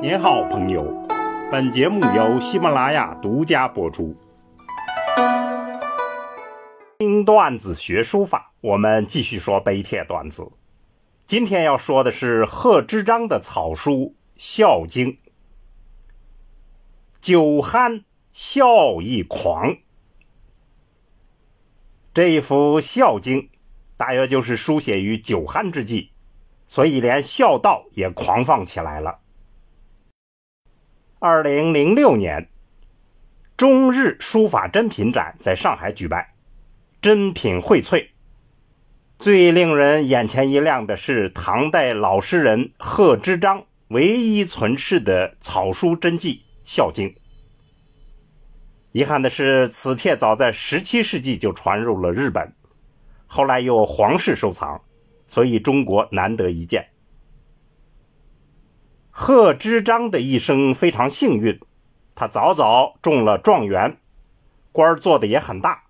您好，朋友。本节目由喜马拉雅独家播出。听段子学书法，我们继续说碑帖段子。今天要说的是贺知章的草书《孝经》。酒酣孝亦狂，这一幅《孝经》大约就是书写于酒酣之际，所以连孝道也狂放起来了。二零零六年，中日书法珍品展在上海举办，珍品荟萃。最令人眼前一亮的是唐代老诗人贺知章唯一存世的草书真迹《孝经》。遗憾的是，此帖早在十七世纪就传入了日本，后来又皇室收藏，所以中国难得一见。贺知章的一生非常幸运，他早早中了状元，官做的也很大，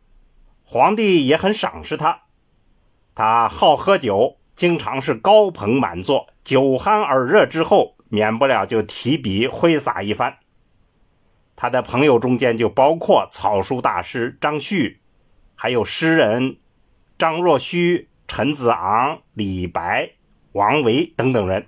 皇帝也很赏识他。他好喝酒，经常是高朋满座，酒酣耳热之后，免不了就提笔挥洒一番。他的朋友中间就包括草书大师张旭，还有诗人张若虚、陈子昂、李白、王维等等人。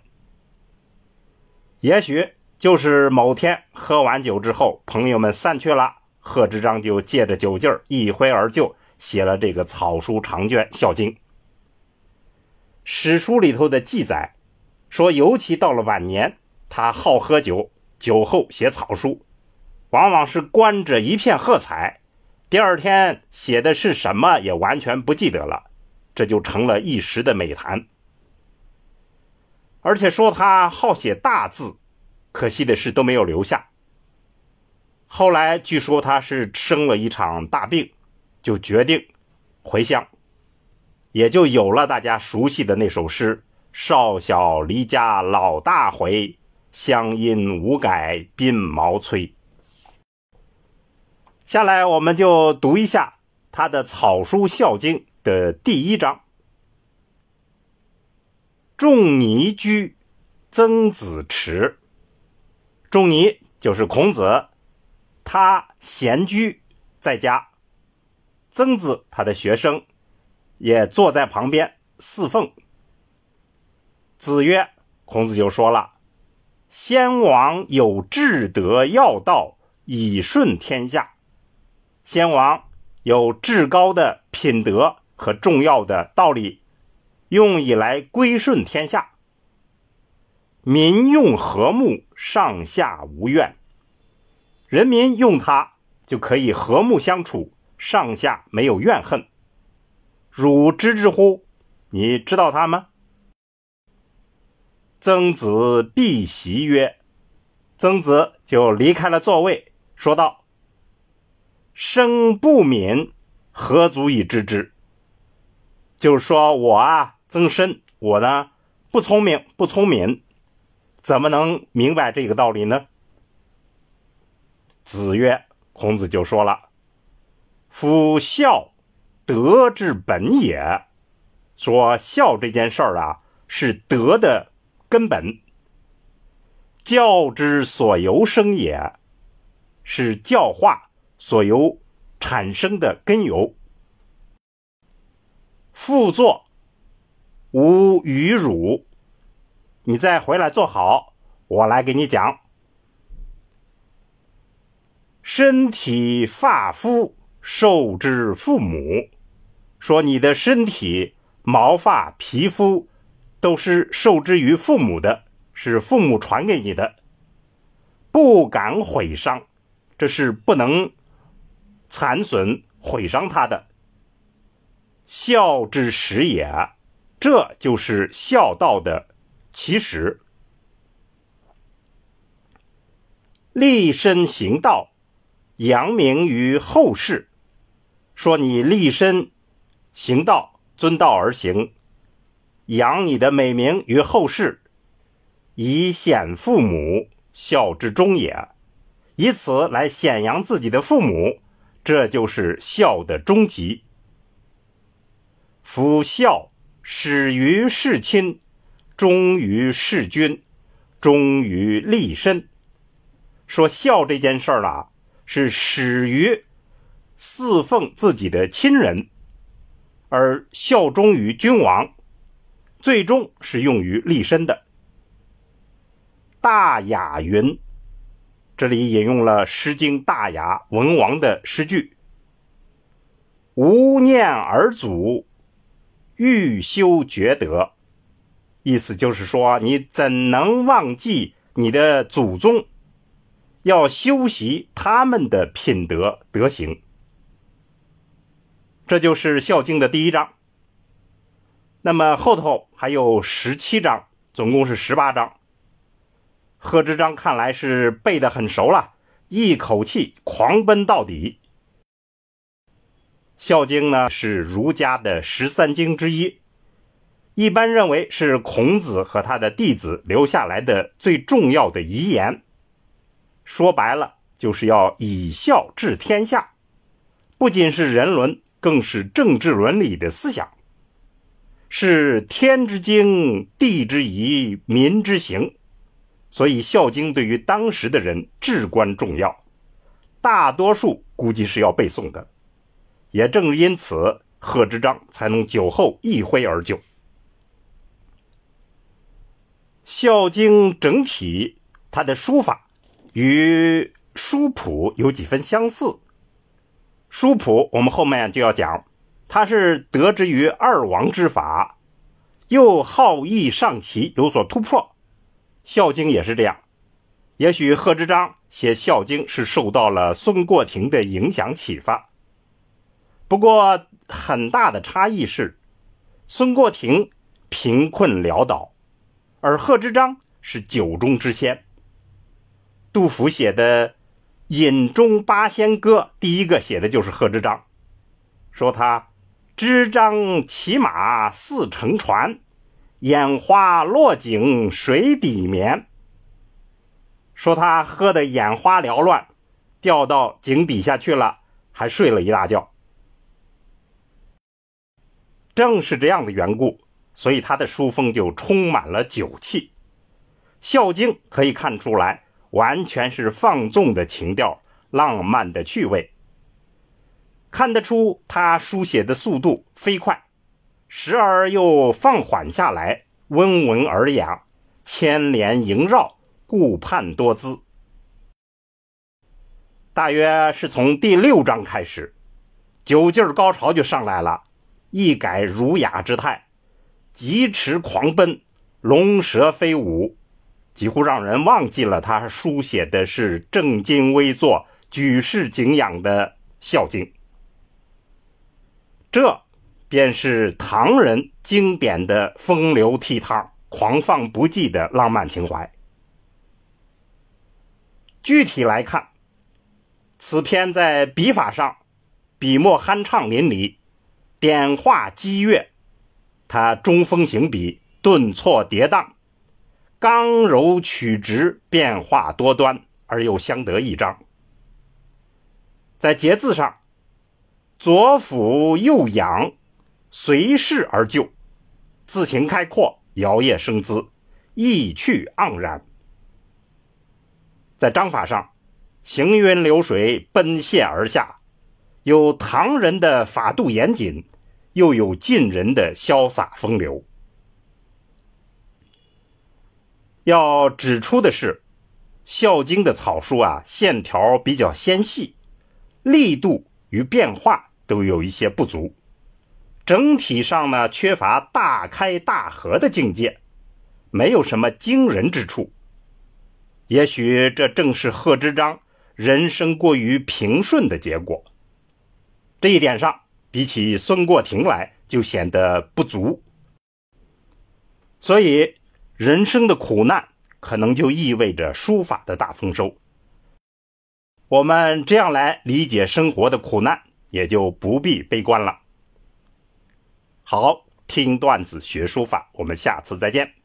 也许就是某天喝完酒之后，朋友们散去了，贺知章就借着酒劲儿一挥而就，写了这个草书长卷《孝经》。史书里头的记载说，尤其到了晚年，他好喝酒，酒后写草书，往往是观者一片喝彩，第二天写的是什么也完全不记得了，这就成了一时的美谈。而且说他好写大字，可惜的是都没有留下。后来据说他是生了一场大病，就决定回乡，也就有了大家熟悉的那首诗：“少小离家老大回，乡音无改鬓毛衰。”下来我们就读一下他的草书《孝经》的第一章。仲尼居，曾子池。仲尼就是孔子，他闲居在家。曾子他的学生也坐在旁边侍奉。子曰：“孔子就说了，先王有至德要道，以顺天下。先王有至高的品德和重要的道理。”用以来归顺天下，民用和睦，上下无怨。人民用它就可以和睦相处，上下没有怨恨。汝知之乎？你知道他吗？曾子避席曰：“曾子就离开了座位，说道：‘生不敏，何足以知之？’就是说我啊。”曾参，我呢不聪明，不聪明，怎么能明白这个道理呢？子曰：“孔子就说了，夫孝，德之本也。说孝这件事儿啊，是德的根本。教之所由生也，是教化所由产生的根由。父作。”吾与汝，你再回来坐好，我来给你讲。身体发肤受之父母，说你的身体毛发皮肤都是受之于父母的，是父母传给你的，不敢毁伤，这是不能残损毁伤他的。孝之始也。这就是孝道的起始。立身行道，扬名于后世。说你立身行道，遵道而行，扬你的美名于后世，以显父母，孝之终也。以此来显扬自己的父母，这就是孝的终极。夫孝。始于事亲，忠于事君，忠于立身。说孝这件事儿啊，是始于侍奉自己的亲人，而效忠于君王，最终是用于立身的。大雅云，这里引用了《诗经·大雅》文王的诗句：“无念而祖，欲修厥德。”意思就是说，你怎能忘记你的祖宗？要修习他们的品德德行，这就是《孝经》的第一章。那么后头还有十七章，总共是十八章。贺知章看来是背得很熟了，一口气狂奔到底。《孝经》呢是儒家的十三经之一，一般认为是孔子和他的弟子留下来的最重要的遗言。说白了，就是要以孝治天下，不仅是人伦，更是政治伦理的思想，是天之经，地之宜，民之行。所以，《孝经》对于当时的人至关重要，大多数估计是要背诵的。也正因此，贺知章才能酒后一挥而就。《孝经》整体，它的书法。与书谱有几分相似。书谱我们后面就要讲，它是得之于二王之法，又好逸上奇，有所突破。《孝经》也是这样。也许贺知章写《孝经》是受到了孙过庭的影响启发。不过很大的差异是，孙过庭贫困潦倒，而贺知章是酒中之仙。杜甫写的《饮中八仙歌》，第一个写的就是贺知章，说他知章骑马似乘船，眼花落井水底眠。说他喝得眼花缭乱，掉到井底下去了，还睡了一大觉。正是这样的缘故，所以他的书风就充满了酒气。《孝经》可以看出来。完全是放纵的情调，浪漫的趣味。看得出他书写的速度飞快，时而又放缓下来，温文尔雅，牵连萦绕，顾盼多姿。大约是从第六章开始，酒劲儿高潮就上来了，一改儒雅之态，疾驰狂奔，龙蛇飞舞。几乎让人忘记了他书写的是正襟危坐、举世敬仰的《孝经》。这便是唐人经典的风流倜傥、狂放不羁的浪漫情怀。具体来看，此篇在笔法上，笔墨酣畅淋漓，点画激越，他中锋行笔，顿挫跌宕。刚柔曲直，变化多端，而又相得益彰。在节字上，左俯右仰，随势而就，字形开阔，摇曳生姿，意趣盎然。在章法上，行云流水，奔泻而下，有唐人的法度严谨，又有近人的潇洒风流。要指出的是，《孝经》的草书啊，线条比较纤细，力度与变化都有一些不足，整体上呢缺乏大开大合的境界，没有什么惊人之处。也许这正是贺知章人生过于平顺的结果。这一点上，比起孙过庭来就显得不足。所以。人生的苦难，可能就意味着书法的大丰收。我们这样来理解生活的苦难，也就不必悲观了。好，听段子学书法，我们下次再见。